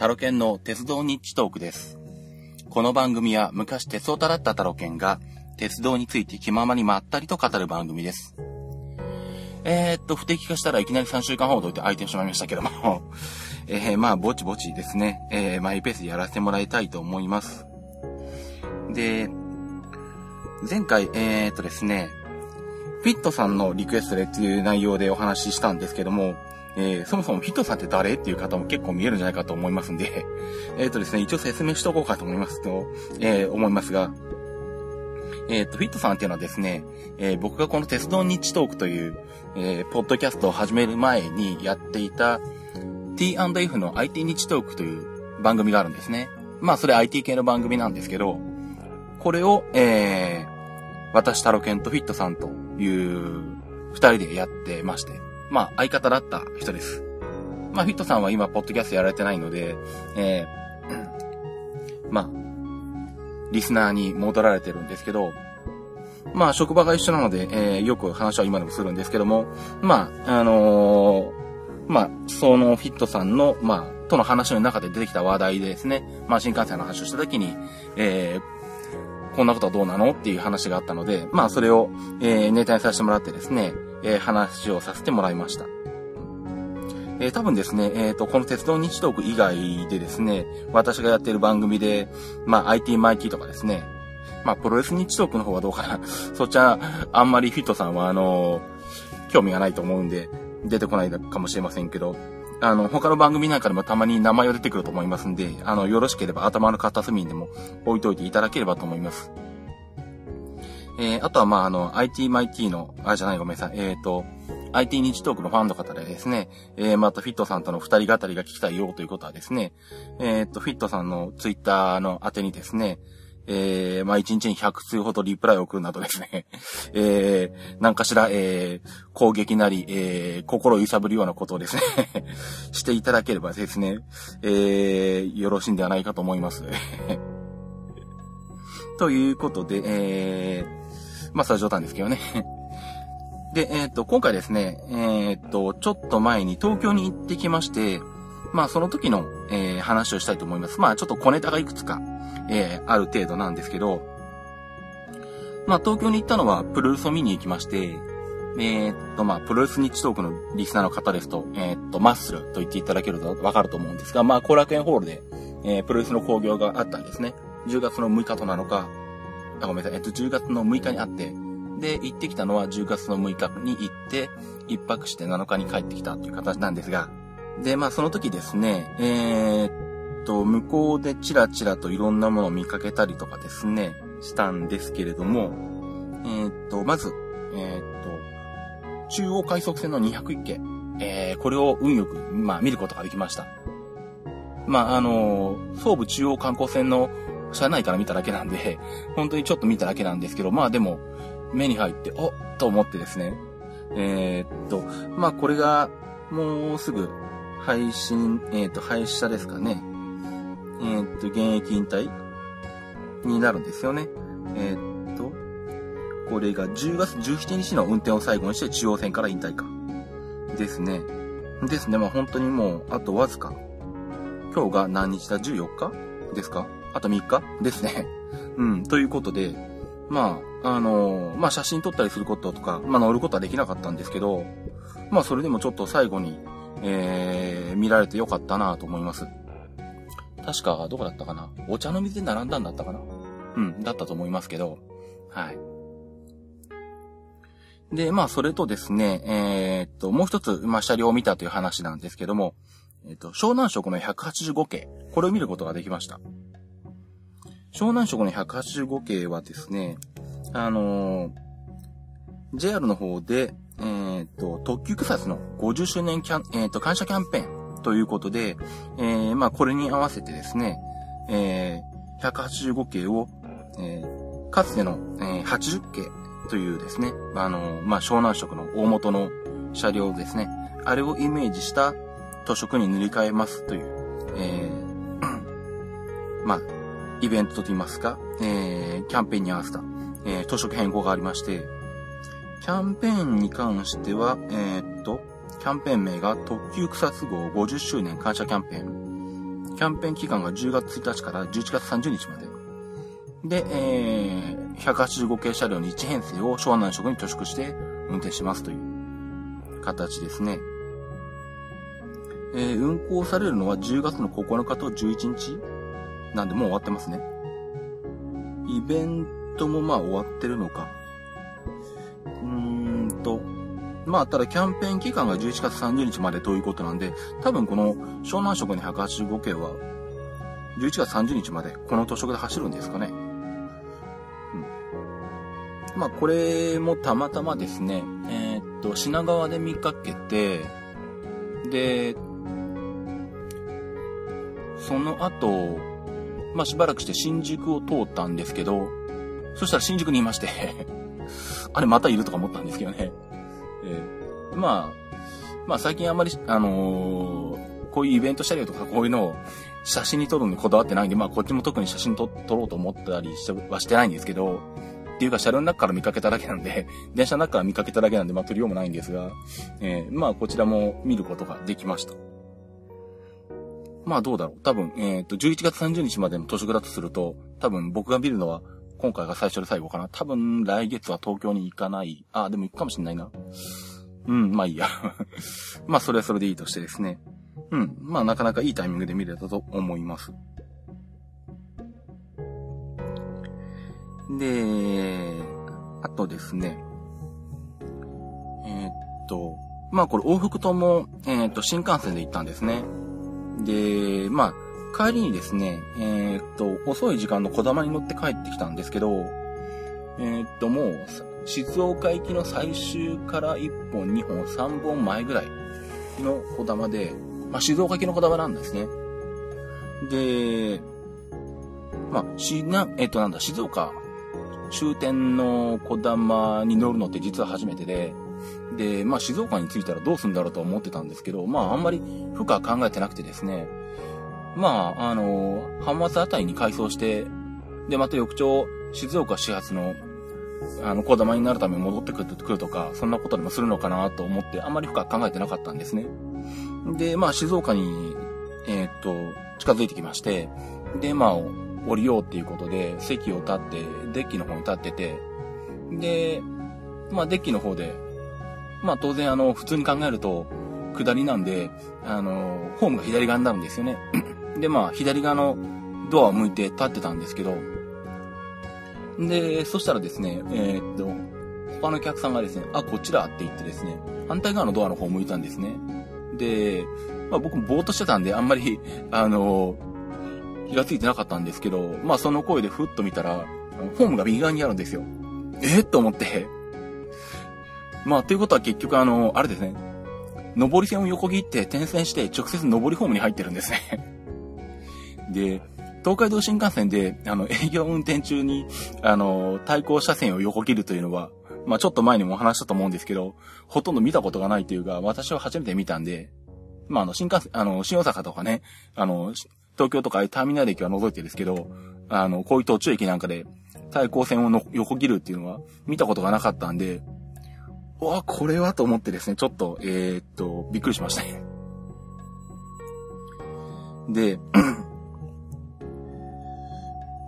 タロケンの鉄道日地トークです。この番組は昔鉄オタだったタロケンが鉄道について気ままにまったりと語る番組です。えー、っと、不適化したらいきなり3週間ほどで空いてしまいましたけども えー、まあ、ぼちぼちですね、えー、マイペースでやらせてもらいたいと思います。で、前回、えー、っとですね、フィットさんのリクエストでっていう内容でお話ししたんですけども、えー、そもそもフィットさんって誰っていう方も結構見えるんじゃないかと思いますんで、えっ、ー、とですね、一応説明しとこうかと思いますと、えー、思いますが、えっ、と、フィットさんっていうのはですね、え僕がこの鉄道日トークという、えポッドキャストを始める前にやっていた T&F の IT 日トークという番組があるんですね。まあ、それ IT 系の番組なんですけど、これを、えー私、タロケンとフィットさんという二人でやってまして、まあ、相方だった人です。まあ、フィットさんは今、ポッドキャストやられてないので、えー、まあ、リスナーに戻られてるんですけど、まあ、職場が一緒なので、えー、よく話は今でもするんですけども、まあ、あのー、まあ、そのフィットさんの、まあ、との話の中で出てきた話題でですね、まあ、新幹線の話をしたときに、えー、こんなことはどうなのっていう話があったので、まあ、それを、えー、ネタにさせてもらってですね、えー、話をさせてもらいました。えー、多分ですね、えっ、ー、と、この鉄道日トーク以外でですね、私がやっている番組で、まあ、IT マイティとかですね、まあ、プロレス日トークの方はどうかな。そっちは、あんまりフィットさんは、あの興味がないと思うんで、出てこないかもしれませんけど、あの、他の番組なんかでもたまに名前が出てくると思いますんで、あの、よろしければ頭の片隅にでも置いといていただければと思います。えー、あとは、まあ、あの、IT マイティの、あ、じゃない、ごめんなさい。えっ、ー、と、IT 日トークのファンの方でですね、えー、またフィットさんとの二人語りが聞きたいよということはですね、えっ、と、フィットさんのツイッターの宛てにですね、えー、まあ、一日に100通ほどリプライを送るなどですね、えー、何かしら、えー、攻撃なり、えー、心揺さぶるようなことをですね していただければですね、えー、よろしいんではないかと思います。ということで、えー、まあ、それは冗談ですけどね。で、えっ、ー、と、今回ですね、えっ、ー、と、ちょっと前に東京に行ってきまして、まあ、その時の、えー、話をしたいと思います。まあ、ちょっと小ネタがいくつか、えある程度なんですけど、まあ、東京に行ったのはプロレスを見に行きまして、えっと、まあ、プロレス日トークのリスナーの方ですと、えっと、マッスルと言っていただけるとわかると思うんですが、まあ、後楽園ホールで、えープロレスの興行があったんですね。10月の6日と7日、あ、ごめんなさい。えっと、10月の6日にあって、で、行ってきたのは10月の6日に行って、一泊して7日に帰ってきたという形なんですが、で、まあその時ですね、えー、と、向こうでチラチラといろんなものを見かけたりとかですね、したんですけれども、えー、っと、まず、えー、っと、中央快速線の201系、えー、これを運よく、まあ見ることができました。まあ、あの総武中央観光線の車内から見ただけなんで、本当にちょっと見ただけなんですけど、まあでも、目に入って、おっと思ってですね。えー、っと、まあこれが、もうすぐ、配信、えー、っと、廃車ですかね。えー、っと、現役引退？になるんですよね。えー、っと、これが10月17日の運転を最後にして中央線から引退か。ですね。ですね。まあ本当にもう、あとわずか。今日が何日だ ?14 日？ですか？あと3日？ですね。うん。ということで、まあ、あのー、まあ、写真撮ったりすることとか、まあ、乗ることはできなかったんですけど、まあ、それでもちょっと最後に、えー、見られてよかったなと思います。確か、どこだったかな？お茶の水で並んだんだったかな？うん、だったと思いますけど、はい。で、まあ、それとですね、えー、っと、もう一つ、まあ、車両を見たという話なんですけども、えっと、湘南色の185系、これを見ることができました。湘南色の185系はですね、あのー、JR の方で、え、っと、特急草津の50周年キャン、え、っと、感謝キャンペーンということで、えー、まあ、これに合わせてですね、えー、185系を、えー、かつての、えー、80系というですね、あの、まあ、湘南色の大元の車両ですね、あれをイメージした塗色に塗り替えますという、えー、まあ、イベントと言いますか、えー、キャンペーンに合わせた、えー、図書変更がありまして、キャンペーンに関しては、え、キャンペーン名が特急草津号50周年感謝キャンペーン。キャンペーン期間が10月1日から11月30日まで。で、えー、185系車両に1編成を昭和南色に都縮して運転しますという形ですね。えー、運行されるのは10月の9日と11日なんでもう終わってますね。イベントもまあ終わってるのか。うん、まあ、ただキャンペーン期間が11月30日までということなんで、多分この湘南色の185系は、11月30日までこの図色で走るんですかね。うん。まあ、これもたまたまですね、えー、っと、品川で見かけて、で、その後、まあ、しばらくして新宿を通ったんですけど、そしたら新宿にいまして あれまたいるとか思ったんですけどね。えー、まあ、まあ最近あんまり、あのー、こういうイベントしたりとかこういうのを写真に撮るのにこだわってないんで、まあこっちも特に写真撮撮ろうと思ったりしてはしてないんですけど、っていうか車両の中から見かけただけなんで、電車の中から見かけただけなんで、まあ撮りようもないんですが、えー、まあこちらも見ることができました。まあどうだろう。多分、えっ、ー、と、11月30日までの図書だとすると、多分僕が見るのは今回が最初で最後かな。多分来月は東京に行かない。あ、でも行くかもしんないな。うん、まあいいや。まあそれはそれでいいとしてですね。うん、まあなかなかいいタイミングで見れたと思います。で、あとですね。えー、っと、まあこれ往復とも、えー、っと、新幹線で行ったんですね。で、まあ、帰りにですね、えー、っと、遅い時間の小玉に乗って帰ってきたんですけど、えー、っと、もう、静岡行きの最終から1本、2本、3本前ぐらいの小玉で、まあ、静岡行きの小玉なんですね。で、まあ、しな、えっと、なんだ、静岡終点の小玉に乗るのって実は初めてで、で、まあ、静岡に着いたらどうすんだろうと思ってたんですけど、まあ、あんまり深く考えてなくてですね、まあ、あの、浜松あたりに改装して、で、また翌朝、静岡始発の、あの、小玉になるために戻ってくるとか、そんなことでもするのかなと思って、あんまり深く考えてなかったんですね。で、まあ、静岡に、えー、っと、近づいてきまして、で、まあ、降りようっていうことで、席を立って、デッキの方に立ってて、で、まあ、デッキの方で、まあ、当然、あの、普通に考えると、下りなんで、あの、ホームが左側になるんですよね。で、まあ、左側のドアを向いて立ってたんですけど、で、そしたらですね、えー、っと、他のお客さんがですね、あ、こっちだって言ってですね、反対側のドアの方を向いたんですね。で、まあ僕もぼーっとしてたんで、あんまり、あの、気がついてなかったんですけど、まあその声でふっと見たら、ホームが右側にあるんですよ。えー、と思って。まあ、ということは結局あの、あれですね、上り線を横切って転線して直接上りホームに入ってるんですねで、東海道新幹線で、あの、営業運転中に、あの、対向車線を横切るというのは、まあちょっと前にもお話したと思うんですけど、ほとんど見たことがないというか、私は初めて見たんで、まああの、新幹線、あの、新大阪とかね、あの、東京とかターミナル駅は除いてですけど、あの、こういう途中駅なんかで、対向線をの横切るっていうのは見たことがなかったんで、うわ、これはと思ってですね、ちょっと、えー、っと、びっくりしましたね。で、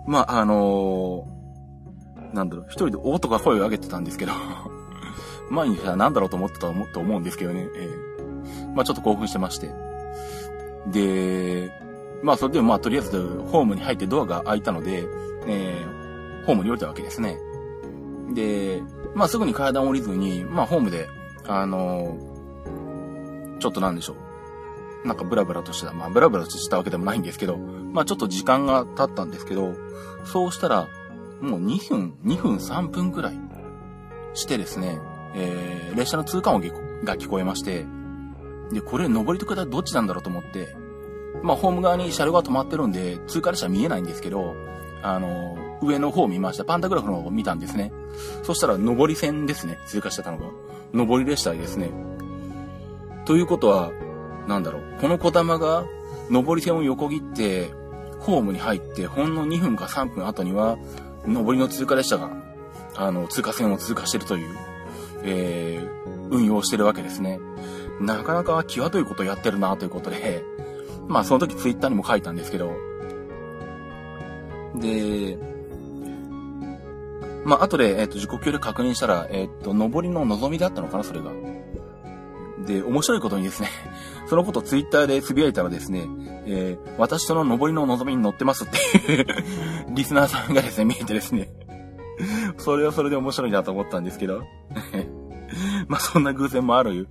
まあ、あのー、なんだろう、一人でおとか声を上げてたんですけど前にさ、なんだろうと思ってたと思うんですけどね、えー、まあちょっと興奮してまして。で、まあそれでもまあとりあえずホームに入ってドアが開いたので、えー、ホームに降りたわけですね。で、まあすぐに階段降りずに、まあホームで、あのー、ちょっとなんでしょう。なんかブラブラとした、まあブラブラとしたわけでもないんですけど、まあちょっと時間が経ったんですけど、そうしたら、もう2分、2分3分くらいしてですね、えー、列車の通過音が聞こえまして、で、これ上りと下りどっちなんだろうと思って、まあホーム側に車両が止まってるんで、通過列車見えないんですけど、あのー、上の方を見ました。パンタグラフの方を見たんですね。そしたら上り線ですね、通過してたのが。上り列車ですね。ということは、なんだろう、この小玉が上り線を横切って、ホームに入って、ほんの2分か3分後には、上りの通過列車が、あの、通過線を通過してるという、えー、運用してるわけですね。なかなか際どいことやってるなということで、まあその時ツイッターにも書いたんですけど、で、まあ後で、えっ、ー、と、時刻表で確認したら、えっ、ー、と、上りの望みだったのかな、それが。で、面白いことにですね、そのことツイッターでつぶやいたらですね、えー、私との上りの望みに乗ってますっていう リスナーさんがですね、見えてですね、それはそれで面白いなと思ったんですけど、まあそんな偶然もある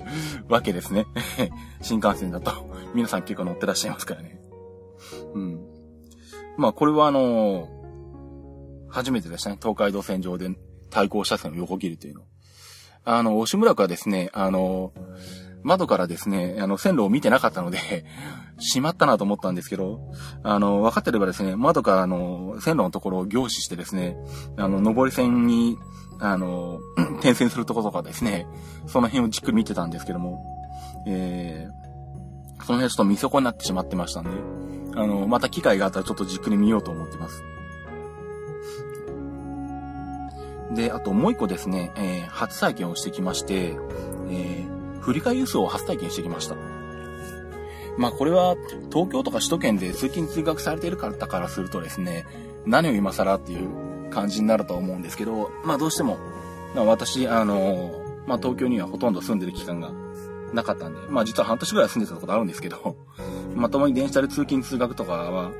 わけですね。新幹線だと。皆さん結構乗ってらっしゃいますからね。うん。まあこれはあの初めてでしたね。東海道線上で対向車線を横切るというの。あの、押村区はですね、あの窓からですね、あの、線路を見てなかったので、しまったなと思ったんですけど、あの、分かってればですね、窓からあの、線路のところを凝視してですね、あの、上り線に、あの、転線するところとかですね、その辺をじっくり見てたんですけども、えー、その辺ちょっと見損なってしまってましたんで、あの、また機会があったらちょっとじっくり見ようと思ってます。で、あともう一個ですね、えー、初体験をしてきまして、えー振り替え輸送を初体験してきました。まあこれは東京とか首都圏で通勤通学されている方からするとですね、何を今更っていう感じになると思うんですけど、まあどうしても、まあ、私、あの、まあ東京にはほとんど住んでる期間がなかったんで、まあ実は半年ぐらい住んでたことあるんですけど、まともに電車で通勤通学とかは、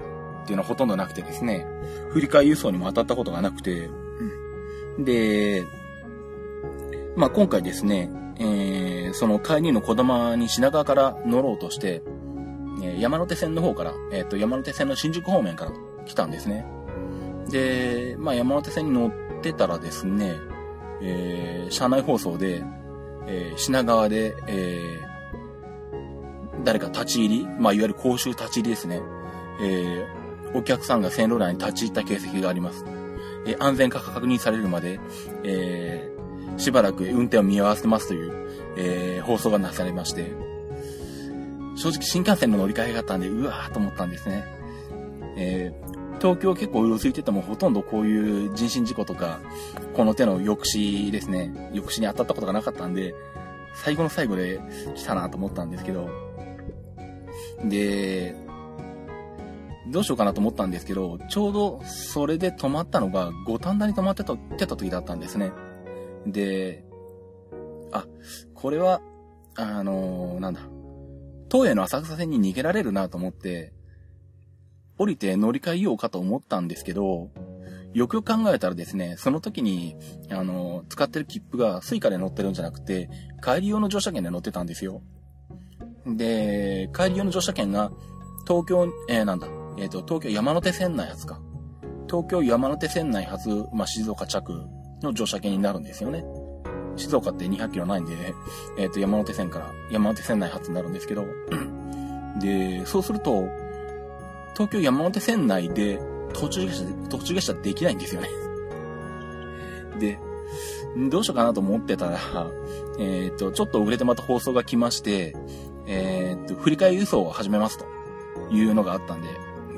っていうのはほとんどなくてですね、振り替え輸送にも当たったことがなくて、で、まあ今回ですね、えー、その帰りの小玉に品川から乗ろうとして、え、山手線の方から、えっ、と、山手線の新宿方面から来たんですね。で、まあ、山手線に乗ってたらですね、えー、車内放送で、えー、品川で、えー、誰か立ち入り、まあ、いわゆる公衆立ち入りですね。えー、お客さんが線路内に立ち入った形跡があります。えー、安全か確認されるまで、えしばらく運転を見合わせますという、えー、放送がなされまして、正直新幹線の乗り換えがあったんで、うわーと思ったんですね。えー、東京結構うろついててもほとんどこういう人身事故とか、この手の抑止ですね、抑止に当たったことがなかったんで、最後の最後で来たなと思ったんですけど、で、どうしようかなと思ったんですけど、ちょうどそれで止まったのが五反田に止まってた時だったんですね。で、あ、これは、あのー、なんだ、東映の浅草線に逃げられるなと思って、降りて乗り換えようかと思ったんですけど、よくよく考えたらですね、その時に、あの、使ってる切符が Suica で乗ってるんじゃなくて、帰り用の乗車券で乗ってたんですよ。で、帰り用の乗車券が、東京、えー、なんだ、えっ、ー、と、東京山手線内発か。東京山手線内発、まあ、静岡着の乗車券になるんですよね。静岡って200キロないんで、えっ、ー、と、山手線から、山手線内発になるんですけど、で、そうすると、東京山手線内で途中下車、途中下車できないんですよね。で、どうしようかなと思ってたら、えっ、ー、と、ちょっと遅れてまた放送が来まして、えっ、ー、と、振り替え輸送を始めますというのがあったんで、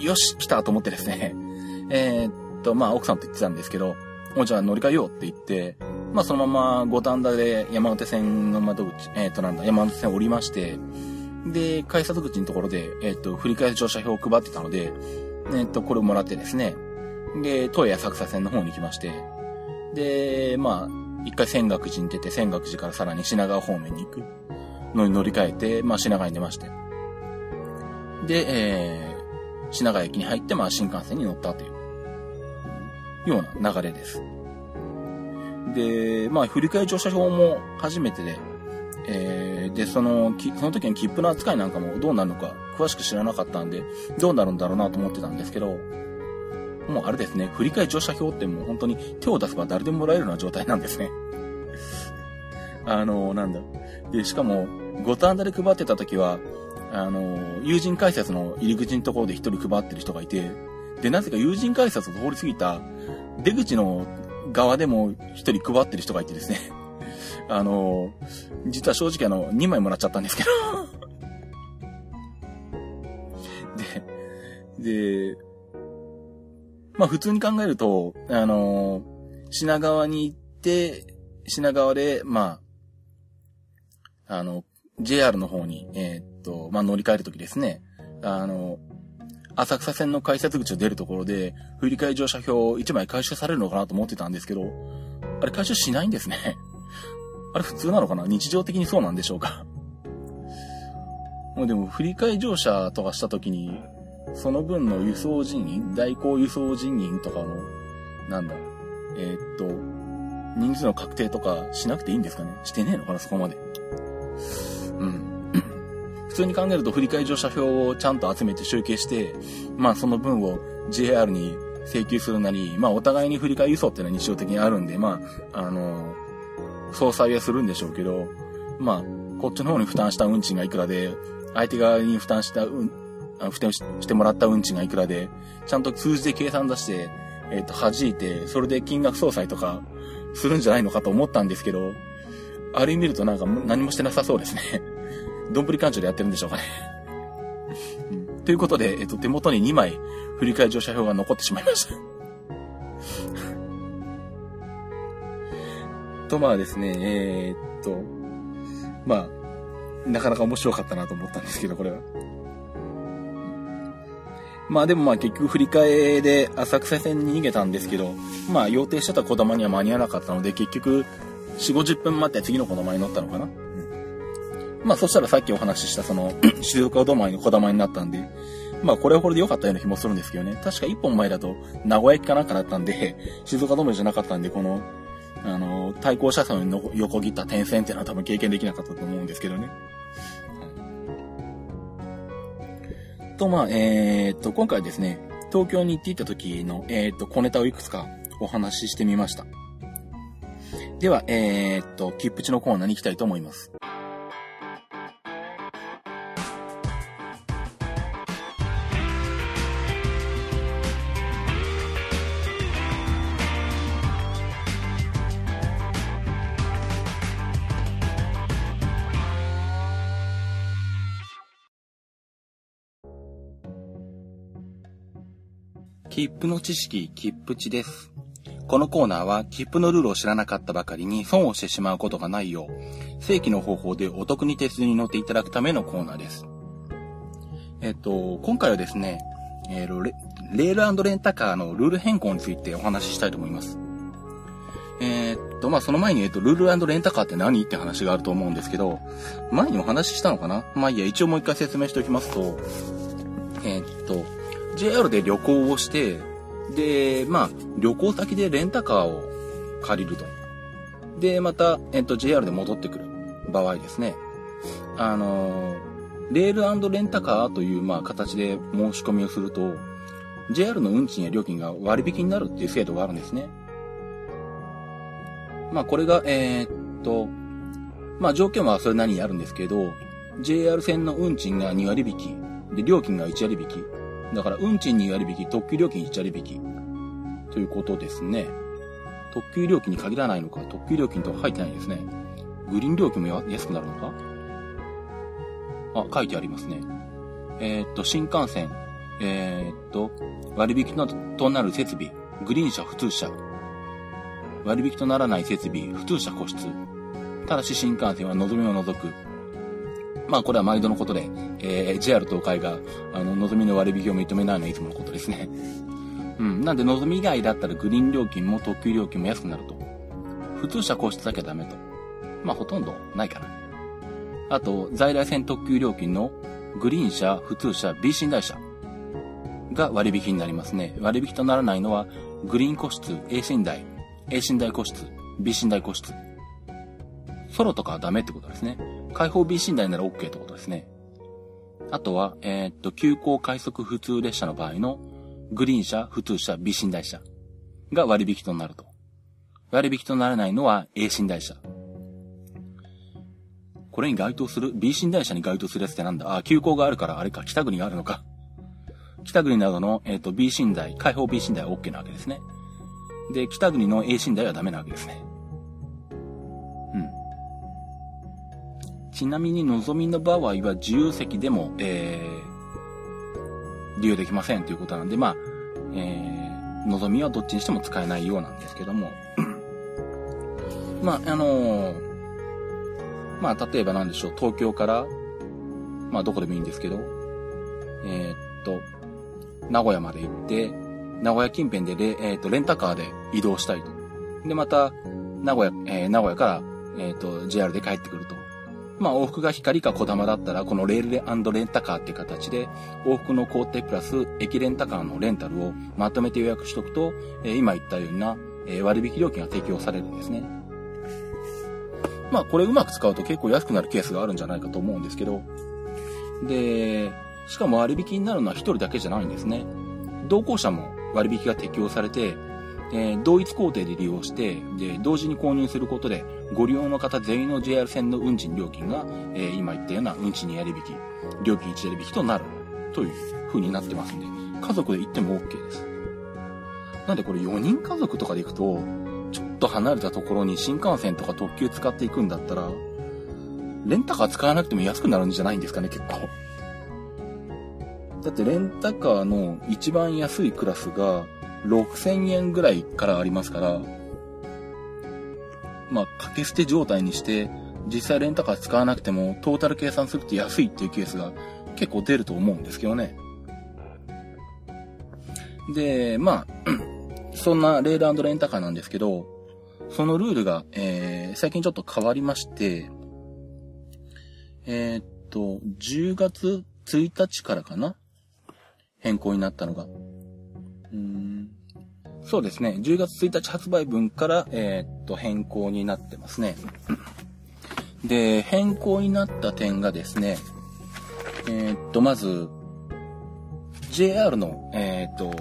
よし、来たと思ってですね、えっと、まあ、奥さんと言ってたんですけど、もうじゃあ乗り換えようって言って、まあそのまま五反田で山手線の窓口、えっ、ー、となんだ、山手線降りまして、で、改札口のところで、えっ、ー、と、振り替え乗車票を配ってたので、えっ、ー、と、これをもらってですね、で、東野浅草線の方に行きまして、で、まあ、一回仙岳寺に出て、仙岳寺からさらに品川方面に行くのに乗り換えて、まあ品川に出まして。で、えー、品川駅に入って、まあ新幹線に乗ったというような流れです。で、まあ、振り替え乗車票も初めてで、えー、で、その、その時の切符の扱いなんかもどうなるのか詳しく知らなかったんで、どうなるんだろうなと思ってたんですけど、もうあれですね、振り替え乗車票ってもう本当に手を出せば誰でもらえるような状態なんですね。あの、なんだ。で、しかも、五反田で配ってた時は、あの、友人改札の入り口のところで一人配ってる人がいて、で、なぜか友人改札を通り過ぎた出口の側でも一人配ってる人がいてですね。あの、実は正直あの、2枚もらっちゃったんですけど で、で、まあ普通に考えると、あの、品川に行って、品川で、まあ、あの、JR の方に、えー、っと、まあ乗り換えるときですね、あの、浅草線の改札口を出るところで、振り替え乗車票1枚回収されるのかなと思ってたんですけど、あれ回収しないんですね。あれ普通なのかな？日常的にそうなんでしょうか？もうでも、振り替え乗車とかした時に、その分の輸送人員、代行輸送人員とかの、なんだ、えー、っと、人数の確定とかしなくていいんですかね？してねえのかな？そこまで。うん。普通に考えると振り替え乗車票をちゃんと集めて集計して、まあその分を JR に請求するなり、まあお互いに振り替え輸送っていうのは日常的にあるんで、まあ、あの、総裁はするんでしょうけど、まあ、こっちの方に負担した運賃がいくらで、相手側に負担した、うん、負担してもらった運賃がいくらで、ちゃんと数字で計算出して、えっ、ー、と、弾いて、それで金額総裁とかするんじゃないのかと思ったんですけど、あれ見るとなんか何もしてなさそうですね。どんぶり勘定でやってるんでしょうかね。ということで、えっと、手元に2枚、振り替え乗車票が残ってしまいましたと、まあですね、えー、っと、まあ、なかなか面白かったなと思ったんですけど、これは。まあでもまあ結局振り替えで浅草線に逃げたんですけど、まあ予定してた小玉には間に合わなかったので結局4、50分待って次の小玉に乗ったのかな。まあそしたらさっきお話ししたその 静岡止まりの小玉になったんで、まあこれはこれで良かったような気もするんですけどね。確か1本前だと名古屋駅かなんかだったんで、静岡止まりじゃなかったんで、この、あの、対向車線の横切った点線っていうのは多分経験できなかったと思うんですけどね。と、まあ、えー、っと、今回ですね、東京に行っていた時の、えー、っと、小ネタをいくつかお話ししてみました。では、えー、っと、キップチのコーナーに行きたいと思います。切符の知識、切符値です。このコーナーは、切符のルールを知らなかったばかりに損をしてしまうことがないよう、正規の方法でお得に鉄道に乗っていただくためのコーナーです。えっと、今回はですね、えー、レレールレンタカーのルール変更についてお話ししたいと思います。えー、っと、まあ、その前に、えっと、ルールレンタカーって何って話があると思うんですけど、前にお話ししたのかな？まあ、いいや、一応もう一回説明しておきますと、えー、っと、JR で旅行をして、で、まあ、旅行先でレンタカーを借りると。で、また、えっと、JR で戻ってくる場合ですね。あの、レールレンタカーという、まあ、形で申し込みをすると、JR の運賃や料金が割引になるっていう制度があるんですね。まあ、これが、えー、っと、まあ、条件はそれなりにあるんですけど、JR 線の運賃が2割引き、で、料金が1割引き、だから、運賃2割引、特急料金1割引き。ということですね。特急料金に限らないのか、特急料金とは入ってないですね。グリーン料金も安くなるのか？あ、書いてありますね。えー、っと、新幹線、えー、っと、割引となる設備、グリーン車、普通車。割引とならない設備、普通車個室。ただし新幹線は望みを除く。まあこれは毎度のことで、えー、JR 東海が、あの、望みの割引を認めないのはいつものことですね。うん。なんで、望み以外だったらグリーン料金も特急料金も安くなると。普通車個室だけはダメと。まあほとんどないかな。あと、在来線特急料金のグリーン車、普通車、B 寝台車が割引になりますね。割引とならないのは、グリーン個室、A 寝台、A 寝台個室、B 寝台個室。ソロとかはダメってことですね。開放 B 寝台なら OK ってことですね。あとは、えー、っと、急行快速普通列車の場合の、グリーン車、普通車、B 寝台車が割引となると。割引とならないのは A 寝台車。これに該当する ?B 寝台車に該当するやつってなんだ？あ、急行があるからあれか、北国があるのか。北国などの、えっ、と、B 寝台、開放 B 寝台は OK なわけですね。で、北国の A 寝台はダメなわけですね。ちなみに、のぞみの場合は自由席でも、えー、利用できませんということなんで、まあ、えー、のぞみはどっちにしても使えないようなんですけども、まあ、あのー、まあ、例えばなんでしょう、東京から、まあ、どこでもいいんですけど、えー、っと、名古屋まで行って、名古屋近辺でレ,、えー、っとレンタカーで移動したいと。で、また、名古屋、えー、名古屋から、えっと、JR で帰ってくると。まあ、往復が光か小玉だったら、このレールレンタカーって形で、往復の工程プラス駅レンタカーのレンタルをまとめて予約しとくと、え、今言ったような、え、割引料金が提供されるんですね。まあ、これうまく使うと結構安くなるケースがあるんじゃないかと思うんですけど、で、しかも割引になるのは1人だけじゃないんですね。同行者も割引が適用されて、え、同一工程で利用して、で、同時に購入することで、ご利用の方全員の JR 線の運賃料金が、えー、今言ったような運賃2割引き、料金1割引きとなるという風になってますんで、家族で行っても OK です。なんでこれ4人家族とかで行くと、ちょっと離れたところに新幹線とか特急使っていくんだったら、レンタカー使わなくても安くなるんじゃないんですかね、結構。だってレンタカーの一番安いクラスが6000円ぐらいからありますから、まあ、掛け捨て状態にして、実際レンタカー使わなくても、トータル計算すると安いっていうケースが結構出ると思うんですけどね。で、まあ、そんなレールレンタカーなんですけど、そのルールが、えー、最近ちょっと変わりまして、えー、っと、10月1日からかな？変更になったのが。そうですね。10月1日発売分から、えー、っと、変更になってますね。で、変更になった点がですね、えー、っと、まず、JR の、え、っと、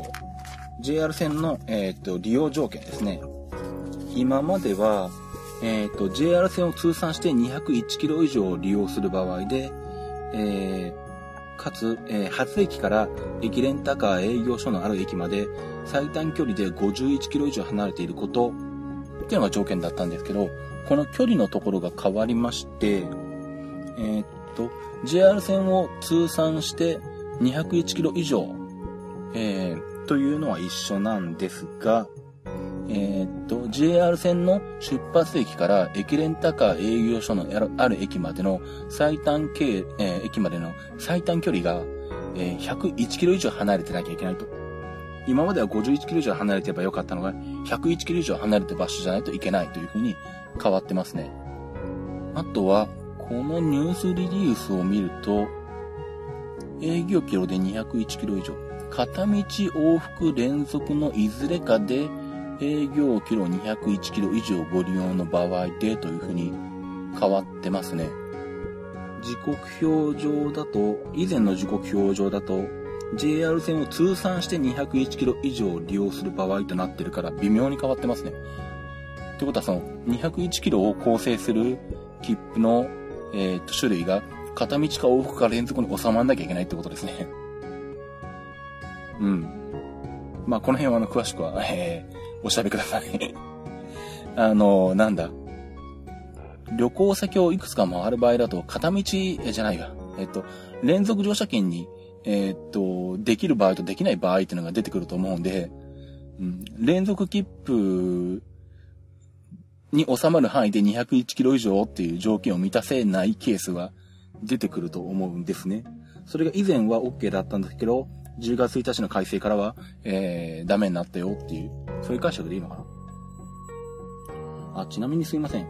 JR 線の、えっと、利用条件ですね。今までは、えっと、JR 線を通算して201キロ以上利用する場合で、えー、かつ、えー、初駅から駅レンタカー営業所のある駅まで最短距離で51キロ以上離れていることっていうのが条件だったんですけど、この距離のところが変わりまして、えー、っと、JR 線を通算して201キロ以上、えー、というのは一緒なんですが、えー、っと、JR 線の出発駅から駅レンタカー営業所のある駅までの最短経、えー、駅までの最短距離が、えー、101キロ以上離れてなきゃいけないと。今までは51キロ以上離れてればよかったのが、101キロ以上離れた場所じゃないといけないという風に変わってますね。あとは、このニュースリリースを見ると、営業キロで201キロ以上、片道往復連続のいずれかで営業キロ201キロ以上ご利用の場合でという風に変わってますね。時刻表上だと、以前の時刻表上だと、JR 線を通算して201キロ以上利用する場合となってるから微妙に変わってますね。ってことはその201キロを構成する切符の、えー、と種類が片道か往復か連続に収まらなきゃいけないってことですね。うん。まあこの辺はあの詳しくは、えー、お調べくださいあの、なんだ。旅行先をいくつか回る場合だと片道、じゃないわ。えっと、連続乗車券にえ、っと、できる場合とできない場合っていうのが出てくると思うんで、うん、連続切符に収まる範囲で201キロ以上っていう条件を満たせないケースは出てくると思うんですね。それが以前は OK だったんですけど、10月1日の改正からは、えー、ダメになったよっていう、そういう解釈でいいのかな？あ、ちなみにすいません。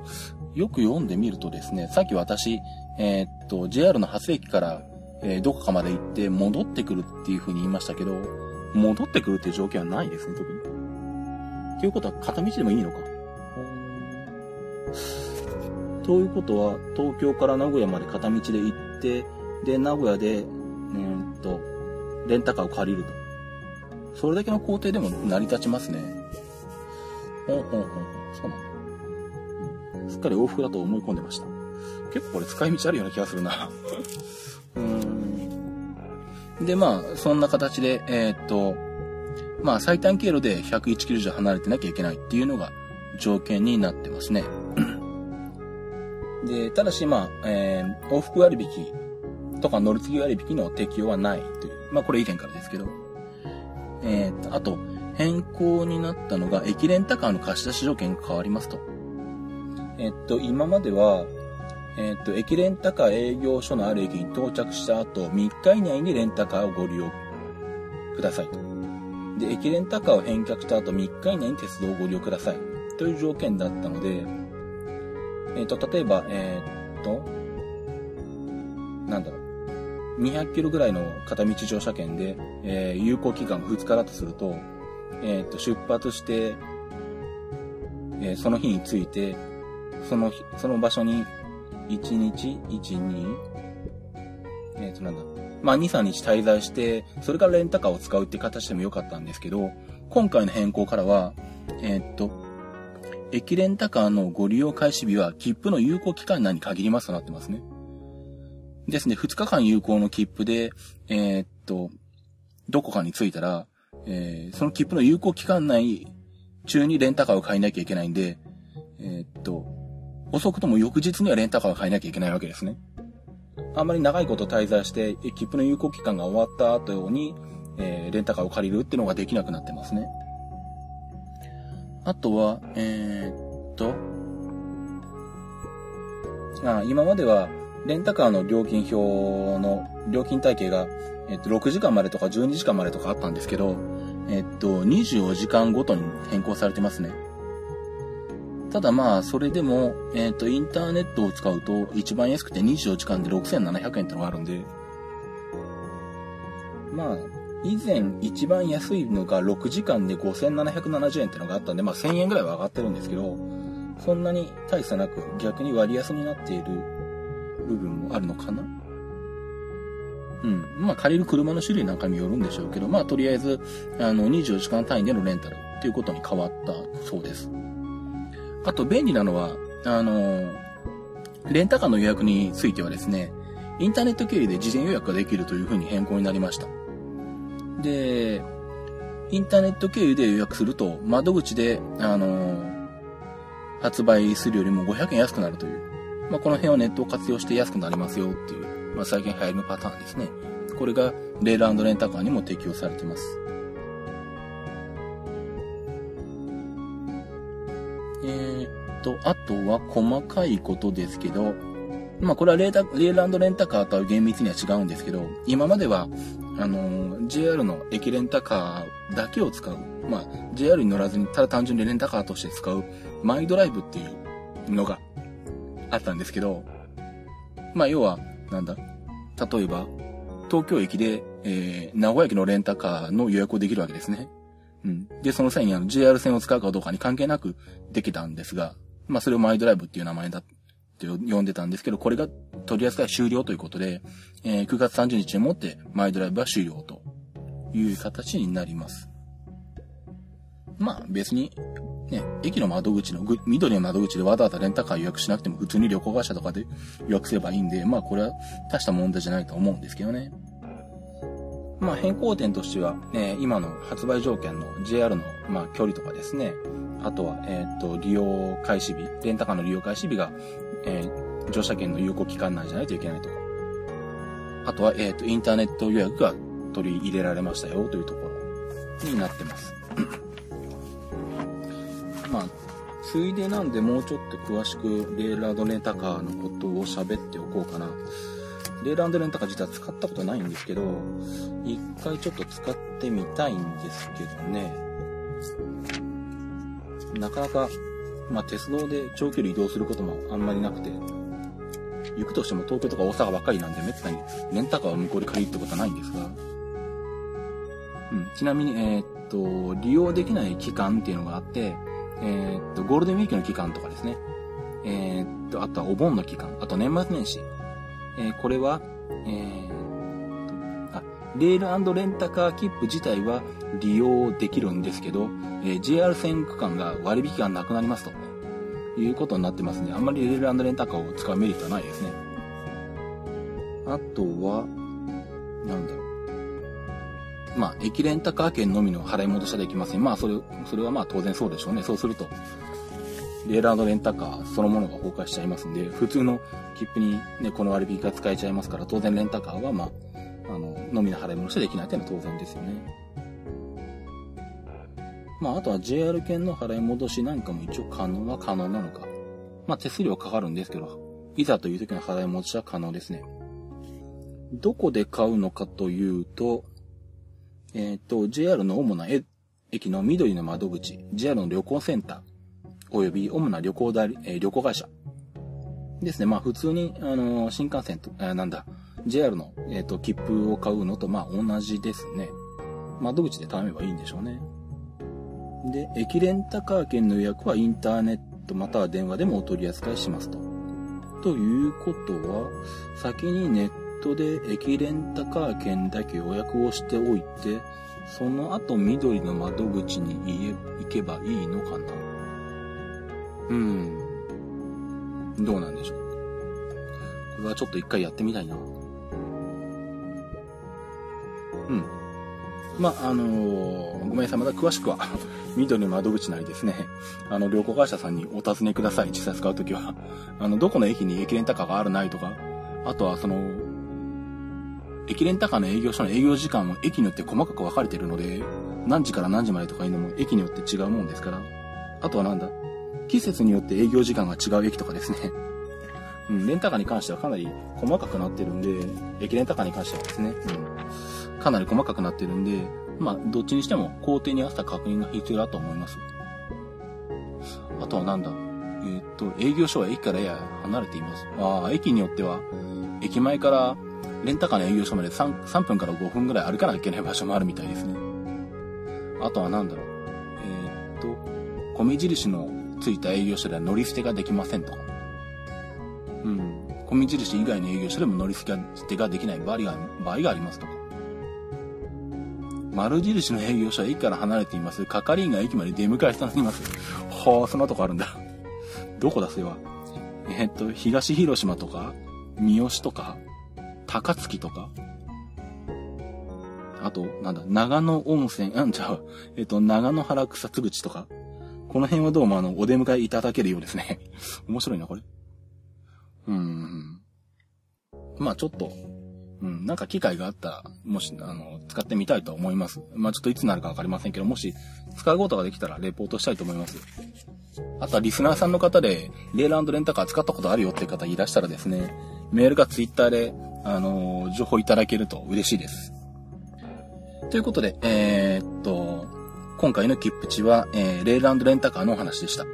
よく読んでみるとですね、さっき私、えー、っと、JR の発駅からえー、どこかまで行って戻ってくるっていう風に言いましたけど、戻ってくるっていう条件はないですね、特に。ということは片道でもいいのか？ということは、東京から名古屋まで片道で行って、で、名古屋で、えー、っと、レンタカーを借りると。それだけの工程でも成り立ちますね。ほんほんほん。そうなんだ。すっかり往復だと思い込んでました。結構これ使い道あるような気がするな。うんで、まあ、そんな形で、えー、っと、まあ、最短経路で101キロ以上離れてなきゃいけないっていうのが条件になってますね。で、ただし、まあ、えー、往復割引とか乗り継ぎ割引の適用はないという、まあ、これ以前からですけど、えー、っと、あと、変更になったのが、駅レンタカーの貸し出し条件が変わりますと。えっと、今までは、えっ、と、駅レンタカー営業所のある駅に到着した後、3日以内にレンタカーをご利用くださいと。で、駅レンタカーを返却した後、3日以内に鉄道をご利用ください。という条件だったので、えっ、と、例えば、えっ、と、なんだろう。200キロぐらいの片道乗車券で、えー有効期間が2日だとすると、えっ、と、出発して、えーその日に着いて、その日、その場所に、1日 ?1、2? えっ、と、なんだ。まあ、2、3日滞在して、それからレンタカーを使うって形でもよかったんですけど、今回の変更からは、えっ、と、駅レンタカーのご利用開始日は切符の有効期間内に限りますとなってますね。ですね、2日間有効の切符で、えーっと、どこかに着いたら、えーその切符の有効期間内中にレンタカーを買いなきゃいけないんで、えーっと、遅くとも翌日にはレンタカーを買いなきゃいけないわけですね。あんまり長いこと滞在して、切符の有効期間が終わった後に、えーレンタカーを借りるってのができなくなってますね。あとは、えーっと、あ今までは、レンタカーの料金表の料金体系が、えっと、6時間までとか12時間までとかあったんですけど、えっと、24時間ごとに変更されてますね。ただまあ、それでも、えっと、インターネットを使うと、一番安くて24時間で6700円ってのがあるんで、まあ、以前一番安いのが6時間で5770円ってのがあったんで、まあ1000円ぐらいは上がってるんですけど、そんなに大差なく逆に割安になっている部分もあるのかな？うん。まあ借りる車の種類なんかによるんでしょうけど、まあとりあえず、あの、24時間単位でのレンタルっていうことに変わったそうです。あと便利なのは、あの、レンタカーの予約についてはですね、インターネット経由で事前予約ができるという風に変更になりました。で、インターネット経由で予約すると、窓口で、あの、発売するよりも500円安くなるという。まあ、この辺はネットを活用して安くなりますよっていう、まあ、最近流行りのパターンですね。これが、レールレンタカーにも適用されてます。えーっと、あとは細かいことですけど、まあ、これはレータレールレンタカーとは厳密には違うんですけど、今までは、あのー JR の駅レンタカーだけを使う。まあ、JR に乗らずに、ただ単純にレンタカーとして使う、マイドライブっていうのがあったんですけど、まあ、要は、なんだ、例えば、東京駅で、えー、名古屋駅のレンタカーの予約をできるわけですね。うん。で、その際にあの JR 線を使うかどうかに関係なくできたんですが、まあ、それをマイドライブっていう名前だって呼んでたんですけど、これが取り扱い終了ということで、えー9月30日にもってマイドライブは終了という形になります。まあ別に、ね、駅の窓口の、緑の窓口でわざわざレンタカー予約しなくても普通に旅行会社とかで予約すればいいんで、まあこれは大した問題じゃないと思うんですけどね。まあ変更点としては、えー今の発売条件の JR の、まあ、距離とかですね、あとは、えっ、と、利用開始日、レンタカーの利用開始日が、えー乗車券の有効期間内じゃないといけないとか。あとは、えっ、と、インターネット予約が取り入れられましたよというところになってます。まあ、ついでなんでもうちょっと詳しくレールレンタカーのことを喋っておこうかな。レールレンタカー実は使ったことないんですけど、一回ちょっと使ってみたいんですけどね。なかなか、まあ鉄道で長距離移動することもあんまりなくて、行くとしても東京とか大阪ばっかりなんで、めったにレンタカーを向こうで借りるってことはないんですが、うん、ちなみに、えーっと、利用できない期間っていうのがあって、えーっと、ゴールデンウィークの期間とかですね。えーっと、あとはお盆の期間、あと年末年始。えーこれは、えーっと、あ、レールレンタカー切符自体は利用できるんですけど、え JR 線区間が割引がなくなりますということになってますね。あんまりレールレンタカーを使うメリットはないですね。あとは、なんだろう。まあ、駅レンタカー券のみの払い戻しはできません。まあ、それ、それはまあ当然そうでしょうね。そうすると、レールレンタカーそのものが崩壊しちゃいますんで、普通の切符にね、この割引が使えちゃいますから、当然レンタカーはまあ、あの、のみの払い戻しはできないというのは当然ですよね。まあ、あとは JR 券の払い戻しなんかも一応可能は可能なのか。まあ、手数料かかるんですけど、いざという時の払い戻しは可能ですね。どこで買うのかというと、えっ、と、JR の主な駅の緑の窓口、JR の旅行センター、及び主な旅行代理、えー、旅行会社。ですね。まあ普通に、あのー、新幹線と、え、なんだ、JR の、えっ、と、切符を買うのと、まあ同じですね。窓口で頼めばいいんでしょうね。で、駅レンタカー券の予約はインターネットまたは電話でもお取り扱いしますと。ということは、先にネットで駅レンタカー券だけ予約をしておいて、その後緑の窓口に行けばいいのかなうーん。どうなんでしょう。これはちょっと一回やってみたいな。うん。まあ、あのー、ごめんなさい。まだ詳しくは 緑の窓口なりですね、あの、旅行会社さんにお尋ねください。実際使うときは。あの、どこの駅に駅レンタカーがあるないとか、あとはその、駅レンタカーの営業所の営業時間も駅によって細かく分かれてるので、何時から何時までとかいうのも駅によって違うもんですから。あとはなんだ？季節によって営業時間が違う駅とかですね。うん、レンタカーに関してはかなり細かくなってるんで、駅レンタカーに関してはですね、うん、かなり細かくなってるんで、まあ、どっちにしても工程に合わせた確認が必要だと思います。あとはなんだ？えー、っと、営業所は駅からやや離れています。ああ、駅によっては、駅前からレンタカーの営業所まで 3, 3分から5分ぐらい歩かなきゃいけない場所もあるみたいですね。あとはなんだろう。えー、っと、米印のついた営業所では乗り捨てができませんとか。うん。米印以外の営業所でも乗り捨てができない場合が場合がありますとか。丸印の営業所は駅から離れています。係員が駅まで出迎えしています。はあ、そんなとこあるんだ。どこだ、それは。えー、っと、東広島とか、三好とか、高槻とか、あと、なんだ、長野温泉、あんちゃう、えっ、と、長野原草津口とか、この辺はどうもあの、お出迎えいただけるようですね。面白いな、これ。うーん。まあちょっと、うん、なんか機会があったら、もし、あの、使ってみたいと思います。まあちょっといつになるかわかりませんけど、もし、使うことができたらレポートしたいと思います。あとはリスナーさんの方で、レールレンタカー使ったことあるよっていう方いらしたらですね、メールかツイッターで、あの情報いただけると嬉しいです。ということで、えー、っと、今回の切符値は、えー、レールレンタカーのお話でした。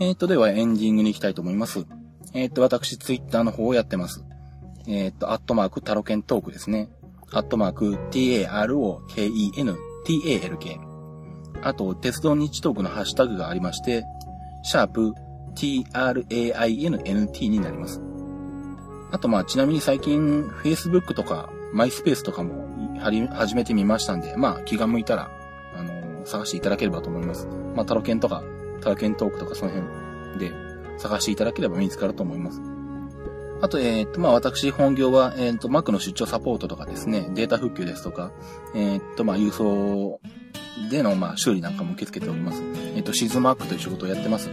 えっ、ー、と、ではエンディングに行きたいと思います。えっ、ー、と、私、ツイッターの方をやってます。えっ、ー、と、アットマーク、タロケントークですね。アットマーク、t-a-r-o-k-e-n, t-a-l-k。あと、鉄道日トークのハッシュタグがありまして、シャープ、t-r-a-i-n-n-t になります。あと、まあ、ちなみに最近、Facebook とか、マイスペースとかも、はり始めてみましたんで、まあ、気が向いたら、あの、探していただければと思います。まあ、タロケンとか、ターケントークとかその辺で探していただければ見つかると思います。あと、えっ、ー、と、まあ、私、本業は、えっ、ー、と、Mac の出張サポートとかですね、データ復旧ですとか、えっ、ー、と、まあ、郵送での、まあ、修理なんかも受け付けております。えっ、と、シズマックという仕事をやってます。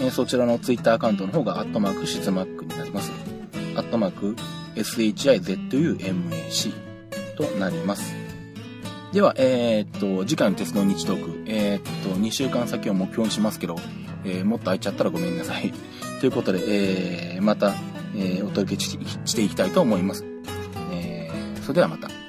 えそちらの Twitter アカウントの方が、アットマークシズマックになります。アットマーク SHIZUMAC となります。では、えー、っと、次回の鉄道日トーク、えー、っと、2週間先を目標にしますけど、えー、もっと空いちゃったらごめんなさい。ということで、えー、また、えー、お届けしていきたいと思います。えー、それではまた。